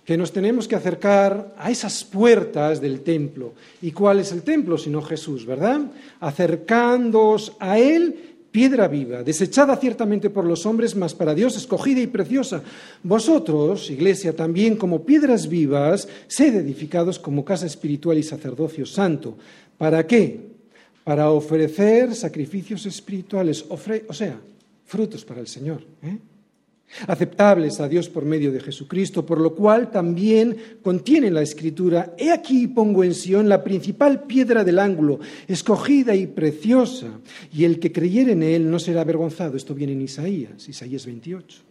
que nos tenemos que acercar a esas puertas del templo. ¿Y cuál es el templo sino Jesús, verdad? Acercándoos a Él, piedra viva, desechada ciertamente por los hombres, mas para Dios escogida y preciosa. Vosotros, iglesia, también como piedras vivas, sed edificados como casa espiritual y sacerdocio santo. ¿Para qué? Para ofrecer sacrificios espirituales, o sea, frutos para el Señor. ¿eh? aceptables a Dios por medio de Jesucristo, por lo cual también contiene la Escritura, He aquí pongo en Sión la principal piedra del ángulo, escogida y preciosa, y el que creyere en él no será avergonzado. Esto viene en Isaías, Isaías 28.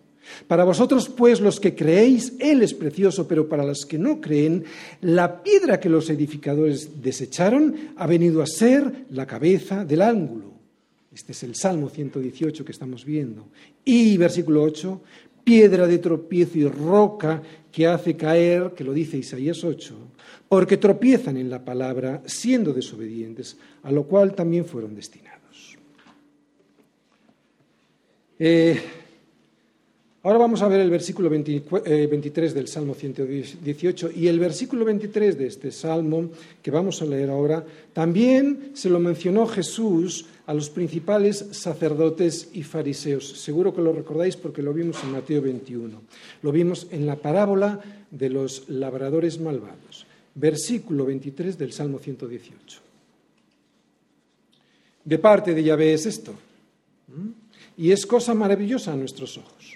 Para vosotros, pues, los que creéis, Él es precioso, pero para los que no creen, la piedra que los edificadores desecharon ha venido a ser la cabeza del ángulo. Este es el Salmo 118 que estamos viendo. Y versículo 8, piedra de tropiezo y roca que hace caer, que lo dice Isaías 8, porque tropiezan en la palabra siendo desobedientes, a lo cual también fueron destinados. Eh, ahora vamos a ver el versículo 23 eh, del Salmo 118 y el versículo 23 de este Salmo que vamos a leer ahora, también se lo mencionó Jesús a los principales sacerdotes y fariseos. Seguro que lo recordáis porque lo vimos en Mateo 21. Lo vimos en la parábola de los labradores malvados. Versículo 23 del Salmo 118. De parte de Yahvé es esto. Y es cosa maravillosa a nuestros ojos.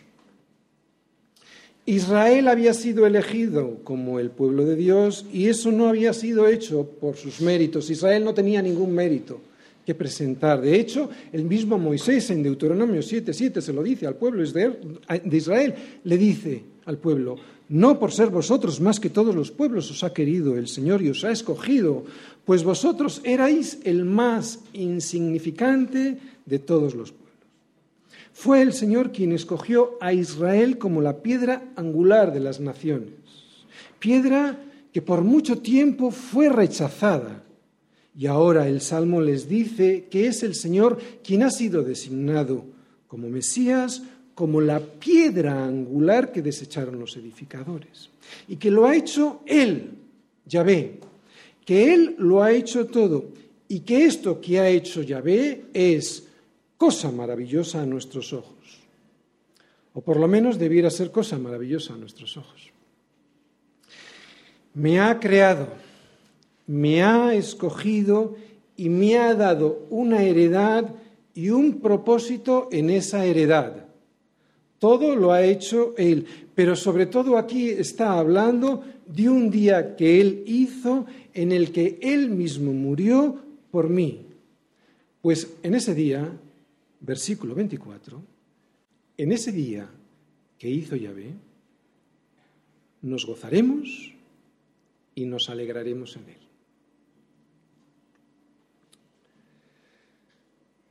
Israel había sido elegido como el pueblo de Dios y eso no había sido hecho por sus méritos. Israel no tenía ningún mérito que presentar. De hecho, el mismo Moisés en Deuteronomio 7:7 se lo dice al pueblo de Israel, le dice al pueblo, no por ser vosotros más que todos los pueblos os ha querido el Señor y os ha escogido, pues vosotros erais el más insignificante de todos los. Fue el Señor quien escogió a Israel como la piedra angular de las naciones, piedra que por mucho tiempo fue rechazada. Y ahora el Salmo les dice que es el Señor quien ha sido designado como Mesías, como la piedra angular que desecharon los edificadores. Y que lo ha hecho Él, Yahvé, que Él lo ha hecho todo. Y que esto que ha hecho Yahvé es cosa maravillosa a nuestros ojos. O por lo menos debiera ser cosa maravillosa a nuestros ojos. Me ha creado me ha escogido y me ha dado una heredad y un propósito en esa heredad. Todo lo ha hecho Él, pero sobre todo aquí está hablando de un día que Él hizo en el que Él mismo murió por mí. Pues en ese día, versículo 24, en ese día que hizo Yahvé, nos gozaremos y nos alegraremos en Él.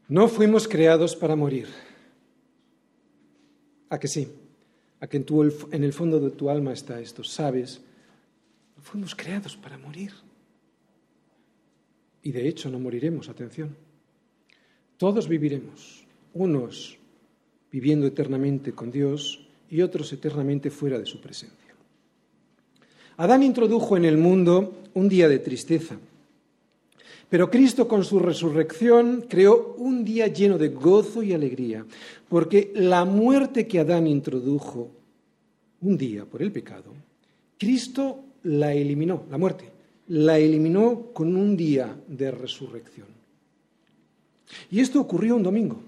No fuimos creados para morir. ¿A que sí? A que en, el fondo de tu alma está esto, sabes, no fuimos creados para morir. Y de hecho no moriremos, atención. Todos viviremos, unos viviendo eternamente con Dios y otros eternamente fuera de su presencia. Adán introdujo en el mundo un día de tristeza pero Cristo con su resurrección creó un día lleno de gozo y alegría, porque la muerte que Adán introdujo un día por el pecado, Cristo la eliminó, la muerte, la eliminó con un día de resurrección. Y esto ocurrió un domingo.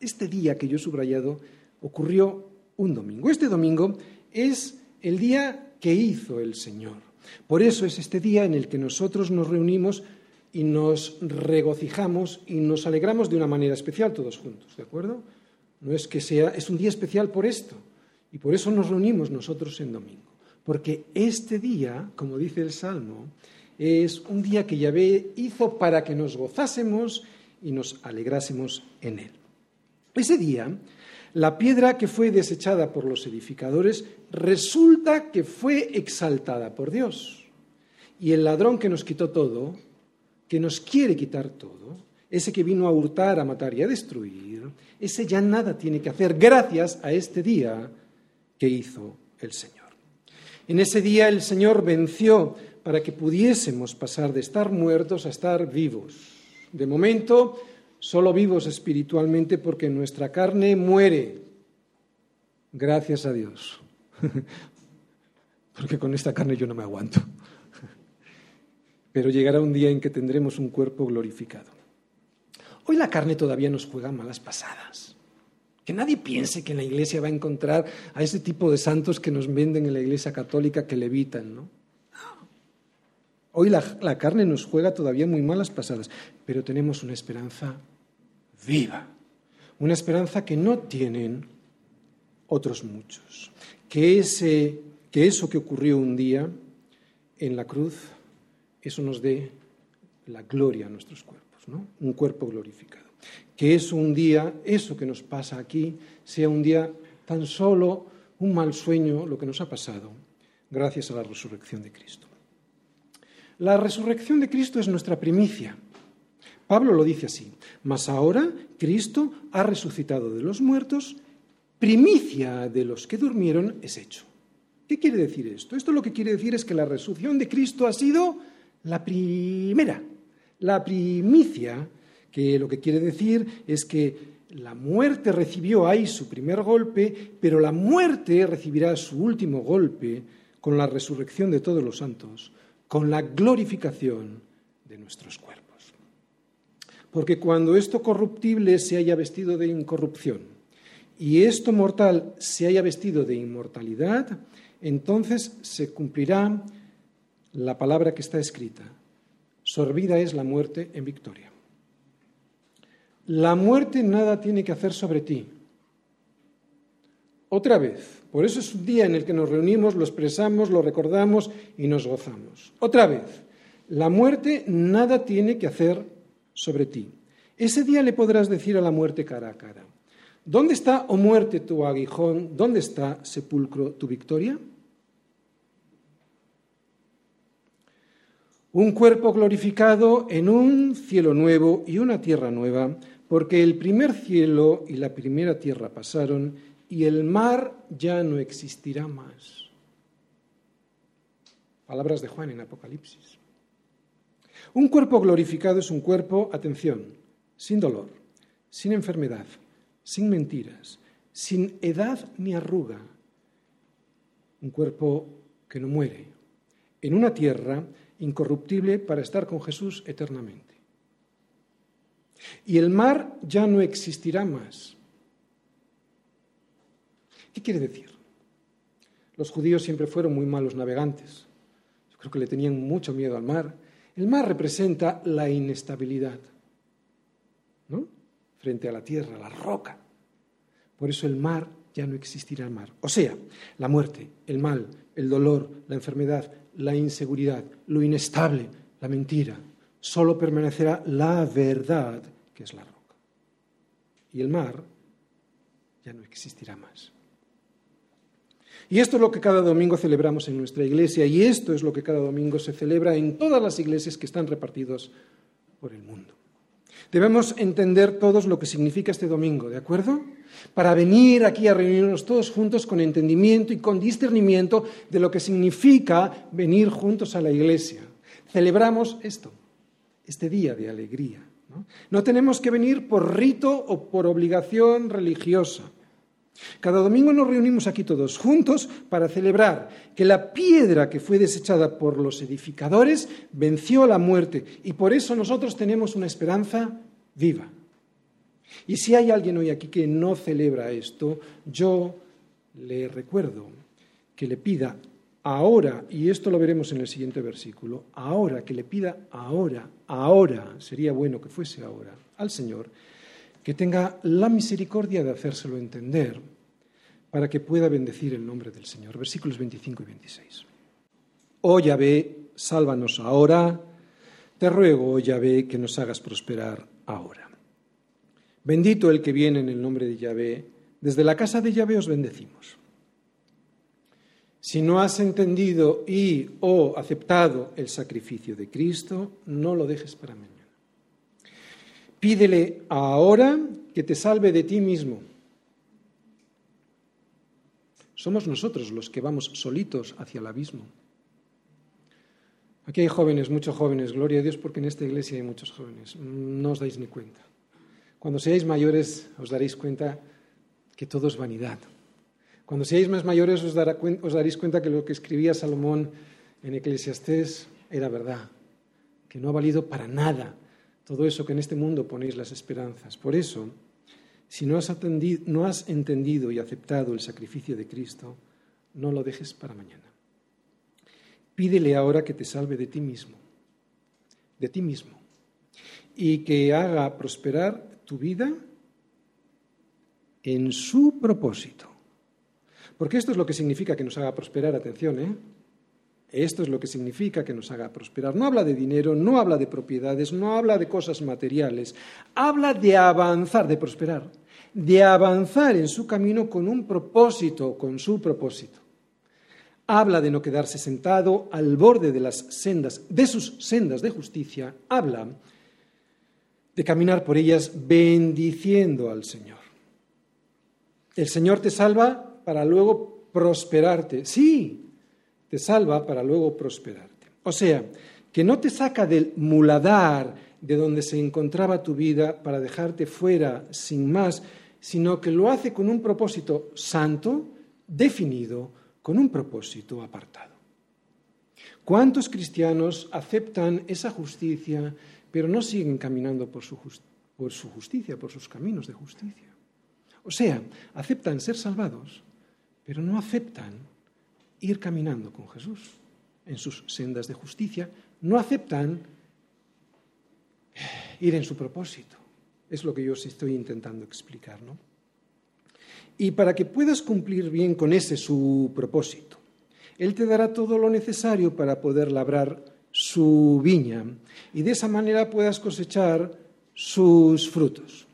Este día que yo he subrayado ocurrió un domingo. Este domingo es el día que hizo el Señor. Por eso es este día en el que nosotros nos reunimos y nos regocijamos y nos alegramos de una manera especial todos juntos, ¿de acuerdo? No es que sea, es un día especial por esto y por eso nos reunimos nosotros en domingo, porque este día, como dice el Salmo, es un día que Yahvé hizo para que nos gozásemos y nos alegrásemos en él. Ese día, la piedra que fue desechada por los edificadores resulta que fue exaltada por Dios. Y el ladrón que nos quitó todo, que nos quiere quitar todo, ese que vino a hurtar, a matar y a destruir, ese ya nada tiene que hacer gracias a este día que hizo el Señor. En ese día el Señor venció para que pudiésemos pasar de estar muertos a estar vivos. De momento, solo vivos espiritualmente porque nuestra carne muere. Gracias a Dios. <laughs> porque con esta carne yo no me aguanto. Pero llegará un día en que tendremos un cuerpo glorificado. Hoy la carne todavía nos juega malas pasadas. Que nadie piense que en la iglesia va a encontrar a ese tipo de santos que nos venden en la iglesia católica que levitan, ¿no? Hoy la, la, carne nos juega todavía muy malas pasadas, pero tenemos una esperanza viva, una esperanza que no tienen otros muchos. Que, ese, que eso que ocurrió un día en la cruz, eso nos dé la gloria a nuestros cuerpos, ¿no? un cuerpo glorificado que es un día, eso que nos pasa aquí, sea un día tan solo un mal sueño lo que nos ha pasado, gracias a la resurrección de Cristo. La resurrección de Cristo es nuestra primicia. Pablo lo dice así, mas ahora Cristo ha resucitado de los muertos, primicia de los que durmieron es hecho. ¿Qué quiere decir esto? Esto lo que quiere decir es que la resurrección de Cristo ha sido la primera, la primicia que lo que quiere decir es que la muerte recibió ahí su primer golpe, pero la muerte recibirá su último golpe con la resurrección de todos los santos, con la glorificación de nuestros cuerpos. Porque cuando esto corruptible se haya vestido de incorrupción y esto mortal se haya vestido de inmortalidad, entonces se cumplirá la palabra que está escrita. Sorbida es la muerte en victoria. La muerte nada tiene que hacer sobre ti. Otra vez, por eso es un día en el que nos reunimos, lo expresamos, lo recordamos y nos gozamos. Otra vez, la muerte nada tiene que hacer sobre ti. Ese día le podrás decir a la muerte cara a cara, ¿dónde está, oh muerte, tu aguijón? ¿Dónde está, sepulcro, tu victoria? Un cuerpo glorificado en un cielo nuevo y una tierra nueva porque el primer cielo y la primera tierra pasaron y el mar ya no existirá más. Palabras de Juan en Apocalipsis. Un cuerpo glorificado es un cuerpo, atención, sin dolor, sin enfermedad, sin mentiras, sin edad ni arruga. Un cuerpo que no muere, en una tierra incorruptible para estar con Jesús eternamente. Y el mar ya no existirá más. ¿Qué quiere decir? Los judíos siempre fueron muy malos navegantes. Yo creo que le tenían mucho miedo al mar. El mar representa la inestabilidad, ¿no? Frente a la tierra, la roca. Por eso el mar ya no existirá el mar. O sea, la muerte, el mal, el dolor, la enfermedad, la inseguridad, lo inestable, la mentira, solo permanecerá la verdad, que es la roca. Y el mar ya no existirá más. Y esto es lo que cada domingo celebramos en nuestra iglesia y esto es lo que cada domingo se celebra en todas las iglesias que están repartidos por el mundo. Debemos entender todos lo que significa este domingo, ¿de acuerdo? Para venir aquí a reunirnos todos juntos con entendimiento y con discernimiento de lo que significa venir juntos a la iglesia. Celebramos esto este día de alegría. ¿no? tenemos que venir por rito o por obligación religiosa. Cada domingo nos reunimos aquí todos juntos para celebrar que la piedra que fue desechada por los edificadores venció la muerte y por eso nosotros tenemos una esperanza viva. Y si hay alguien hoy aquí que no celebra esto, yo le recuerdo que le pida ahora, y esto lo veremos en el siguiente versículo, ahora, que le pida ahora, ahora, sería bueno que fuese ahora, al Señor, que tenga la misericordia de hacérselo entender para que pueda bendecir el nombre del Señor. Versículos 25 y 26. Oh Yahvé, sálvanos ahora, te ruego, oh Yahvé, que nos hagas prosperar ahora. Bendito el que viene en el nombre de Yahvé. Desde la casa de Yahvé os bendecimos. Si no has entendido y o aceptado el sacrificio de Cristo, no lo dejes para mañana. Pídele ahora que te salve de ti mismo. Somos nosotros los que vamos solitos hacia el abismo. Aquí hay jóvenes, muchos jóvenes, gloria a Dios porque en esta iglesia hay muchos jóvenes. No os dais ni cuenta. Cuando seáis mayores os daréis cuenta que todo es vanidad. Cuando seáis más mayores os, os daréis cuenta que lo que escribía Salomón en Eclesiastés era verdad, que no ha valido para nada todo eso que en este mundo ponéis las esperanzas. Por eso, si no has, atendido, no has entendido y aceptado el sacrificio de Cristo, no lo dejes para mañana. Pídele ahora que te salve de ti mismo, de ti mismo, y que haga prosperar tu vida en su propósito. Porque esto es lo que significa que nos haga prosperar, atención, ¿eh? Esto es lo que significa que nos haga prosperar. No habla de dinero, no habla de propiedades, no habla de cosas materiales. Habla de avanzar, de prosperar, de avanzar en su camino con un propósito, con su propósito. Habla de no quedarse sentado al borde de las sendas, de sus sendas de justicia. Habla de caminar por ellas bendiciendo al Señor. El Señor te salva para luego prosperarte. Sí, te salva para luego prosperarte. O sea, que no te saca del muladar de donde se encontraba tu vida para dejarte fuera sin más, sino que lo hace con un propósito santo, definido, con un propósito apartado. ¿Cuántos cristianos aceptan esa justicia, pero no siguen caminando por su, por su justicia, por sus caminos de justicia? O sea, aceptan ser salvados, pero no aceptan ir caminando con Jesús en sus sendas de justicia, no aceptan ir en su propósito. Es lo que yo os estoy intentando explicar, ¿no? Y para que puedas cumplir bien con ese su propósito, Él te dará todo lo necesario para poder labrar su viña y de esa manera puedas cosechar sus frutos.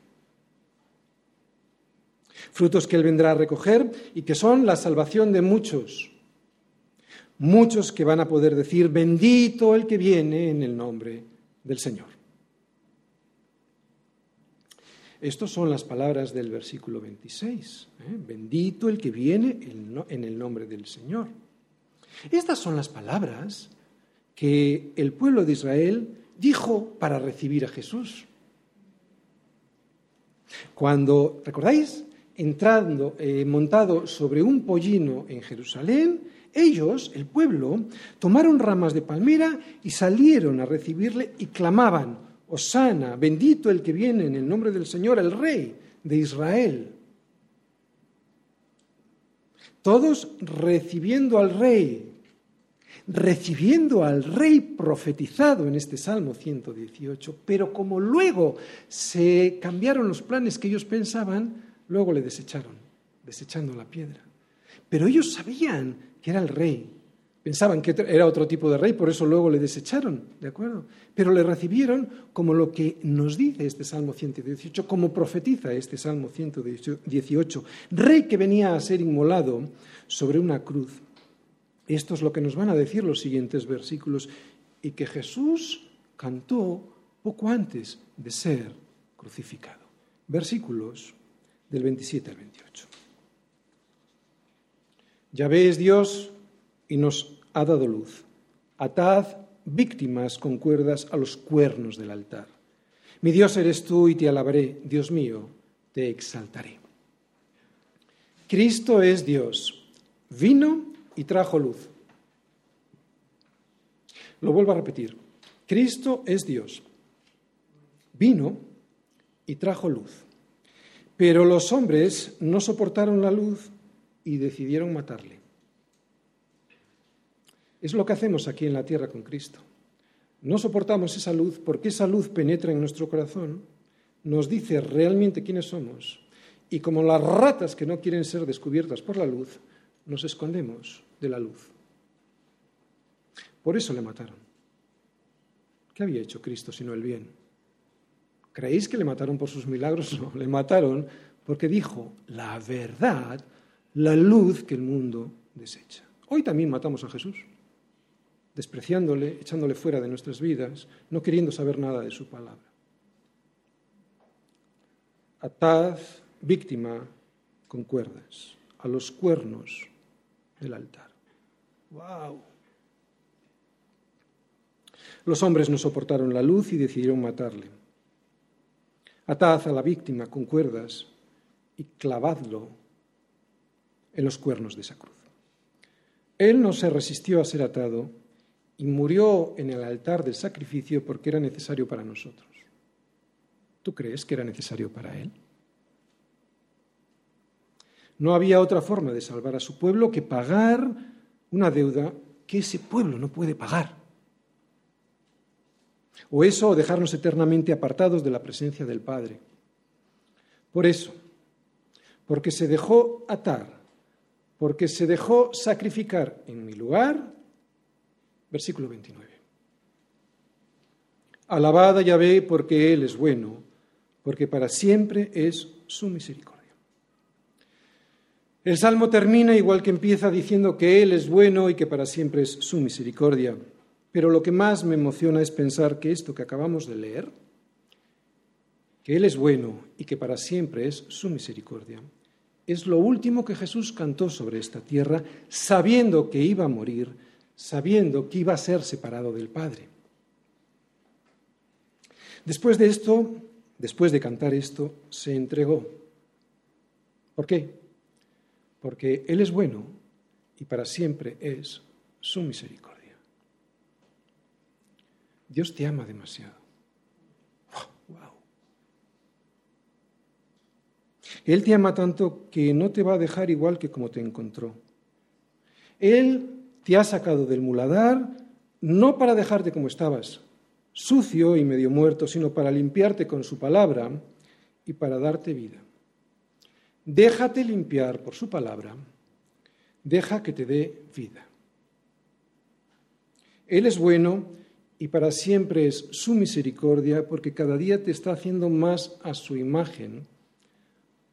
Frutos que Él vendrá a recoger y que son la salvación de muchos muchos que van a poder decir, bendito el que viene en el nombre del Señor. Estas son las palabras del versículo 26. ¿eh? Bendito el que viene en el nombre del Señor. Estas son las palabras que el pueblo de Israel dijo para recibir a Jesús. Cuando, ¿recordáis? Entrando, eh, montado sobre un pollino en Jerusalén, ellos, el pueblo, tomaron ramas de palmera y salieron a recibirle y clamaban, Osana, bendito el que viene en el nombre del Señor, el Rey de Israel. Todos recibiendo al Rey, recibiendo al Rey profetizado en este Salmo 118, pero como luego se cambiaron los planes que ellos pensaban, luego le desecharon, desechando la piedra. Pero ellos sabían era el rey. Pensaban que era otro tipo de rey, por eso luego le desecharon, ¿de acuerdo? Pero le recibieron como lo que nos dice este Salmo 118, como profetiza este Salmo 118, rey que venía a ser inmolado sobre una cruz. Esto es lo que nos van a decir los siguientes versículos, y que Jesús cantó poco antes de ser crucificado. Versículos del 27 al 28. Yahvé es Dios y nos ha dado luz. Atad víctimas con cuerdas a los cuernos del altar. Mi Dios eres tú y te alabaré, Dios mío, te exaltaré. Cristo es Dios, vino y trajo luz. Lo vuelvo a repetir. Cristo es Dios, vino y trajo luz. Pero los hombres no soportaron la luz y decidieron matarle. Es lo que hacemos aquí en la tierra con Cristo. No soportamos esa luz porque esa luz penetra en nuestro corazón, nos dice realmente quiénes somos y como las ratas que no quieren ser descubiertas por la luz, nos escondemos de la luz. Por eso le mataron. ¿Qué había hecho Cristo sino el bien? ¿Creéis que le mataron por sus milagros? <laughs> No, le mataron porque dijo la verdad, la luz que el mundo desecha. Hoy también matamos a Jesús, despreciándole, echándole fuera de nuestras vidas, no queriendo saber nada de su palabra. Atad víctima con cuerdas a los cuernos del altar. ¡Wow! Los hombres no soportaron la luz y decidieron matarle. Atad a la víctima con cuerdas y clavadlo en los cuernos de esa cruz. Él no se resistió a ser atado y murió en el altar del sacrificio porque era necesario para nosotros. ¿Tú crees que era necesario para él? No había otra forma de salvar a su pueblo que pagar una deuda que ese pueblo no puede pagar. O eso, o dejarnos eternamente apartados de la presencia del Padre. Por eso, porque se dejó atar, porque se dejó sacrificar en mi lugar, versículo 29. Alabada Yahvé porque Él es bueno, porque para siempre es su misericordia. El salmo termina igual que empieza diciendo que Él es bueno y que para siempre es su misericordia. Pero lo que más me emociona es pensar que esto que acabamos de leer, que Él es bueno y que para siempre es su misericordia, es lo último que Jesús cantó sobre esta tierra, sabiendo que iba a morir, sabiendo que iba a ser separado del Padre. Después de esto, después de cantar esto, se entregó. ¿Por qué? Porque Él es bueno y para siempre es su misericordia. Dios te ama demasiado. Wow. Él te ama tanto que no te va a dejar igual que como te encontró. Él te ha sacado del muladar no para dejarte como estabas, sucio y medio muerto, sino para limpiarte con su palabra y para darte vida. Déjate limpiar por su palabra, deja que te dé vida. Él es bueno y para siempre es su misericordia, porque cada día te está haciendo más a su imagen,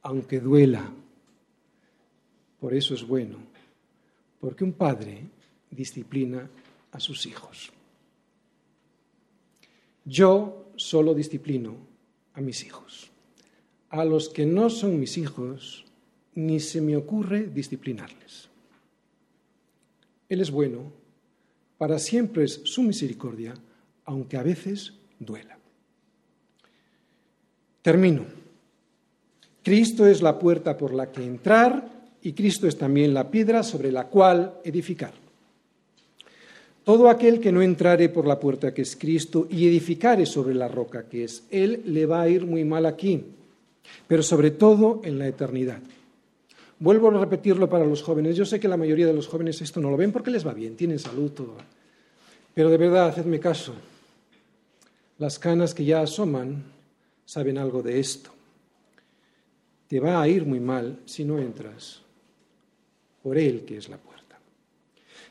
aunque duela. Por eso es bueno, porque un padre disciplina a sus hijos. Yo solo disciplino a mis hijos. A los que no son mis hijos, ni se me ocurre disciplinarles. Él es bueno para siempre es su misericordia, aunque a veces duela. Termino. Cristo es la puerta por la que entrar y Cristo es también la piedra sobre la cual edificar. Todo aquel que no entrare por la puerta que es Cristo y edificare sobre la roca que es Él, le va a ir muy mal aquí, pero sobre todo en la eternidad. Vuelvo a repetirlo para los jóvenes. Yo sé que la mayoría de los jóvenes esto no lo ven porque les va bien, tienen salud, todo. Pero de verdad, hacedme caso. Las canas que ya asoman saben algo de esto. Te va a ir muy mal si no entras por Él que es la puerta.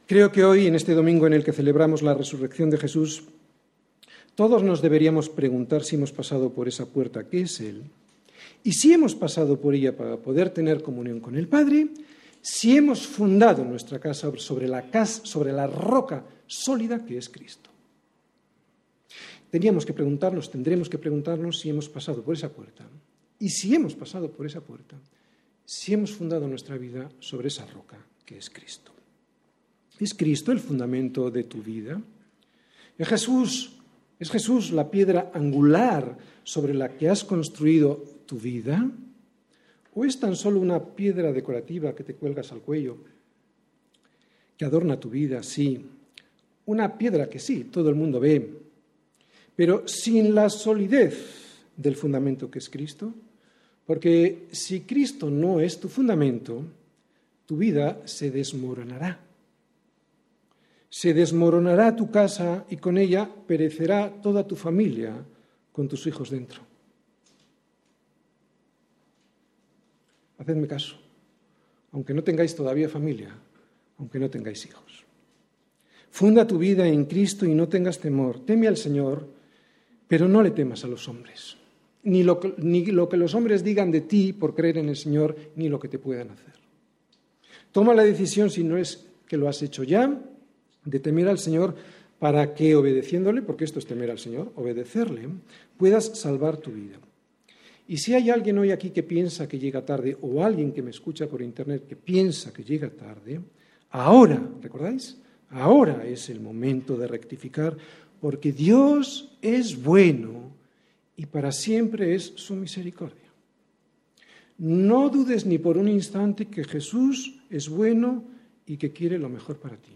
Creo que hoy, en este domingo en el que celebramos la resurrección de Jesús, todos nos deberíamos preguntar si hemos pasado por esa puerta que es Él y si hemos pasado por ella para poder tener comunión con el Padre, si hemos fundado nuestra casa sobre la, casa, sobre la roca sólida que es Cristo. Teníamos que preguntarnos, tendremos que preguntarnos si hemos pasado por esa puerta. Y si hemos pasado por esa puerta, si hemos fundado nuestra vida sobre esa roca que es Cristo. ¿Es Cristo el fundamento de tu vida? ¿Es Jesús, es Jesús la piedra angular sobre la que has construido tu vida? ¿O es tan solo una piedra decorativa que te cuelgas al cuello, que adorna tu vida, sí? Una piedra que sí, todo el mundo ve, pero sin la solidez del fundamento que es Cristo, porque si Cristo no es tu fundamento, tu vida se desmoronará. Se desmoronará tu casa y con ella perecerá toda tu familia con tus hijos dentro. Hacedme caso, aunque no tengáis todavía familia, aunque no tengáis hijos. Funda tu vida en Cristo y no tengas temor. Teme al Señor, pero no le temas a los hombres. Ni lo, ni lo que los hombres digan de ti por creer en el Señor, ni lo que te puedan hacer. Toma la decisión, si no es que lo has hecho ya, de temer al Señor para que obedeciéndole, porque esto es temer al Señor, obedecerle, puedas salvar tu vida. Y si hay alguien hoy aquí que piensa que llega tarde, o alguien que me escucha por internet que piensa que llega tarde, ahora, ¿recordáis? Ahora es el momento de rectificar, porque Dios es bueno y para siempre es su misericordia. No dudes ni por un instante que Jesús es bueno y que quiere lo mejor para ti.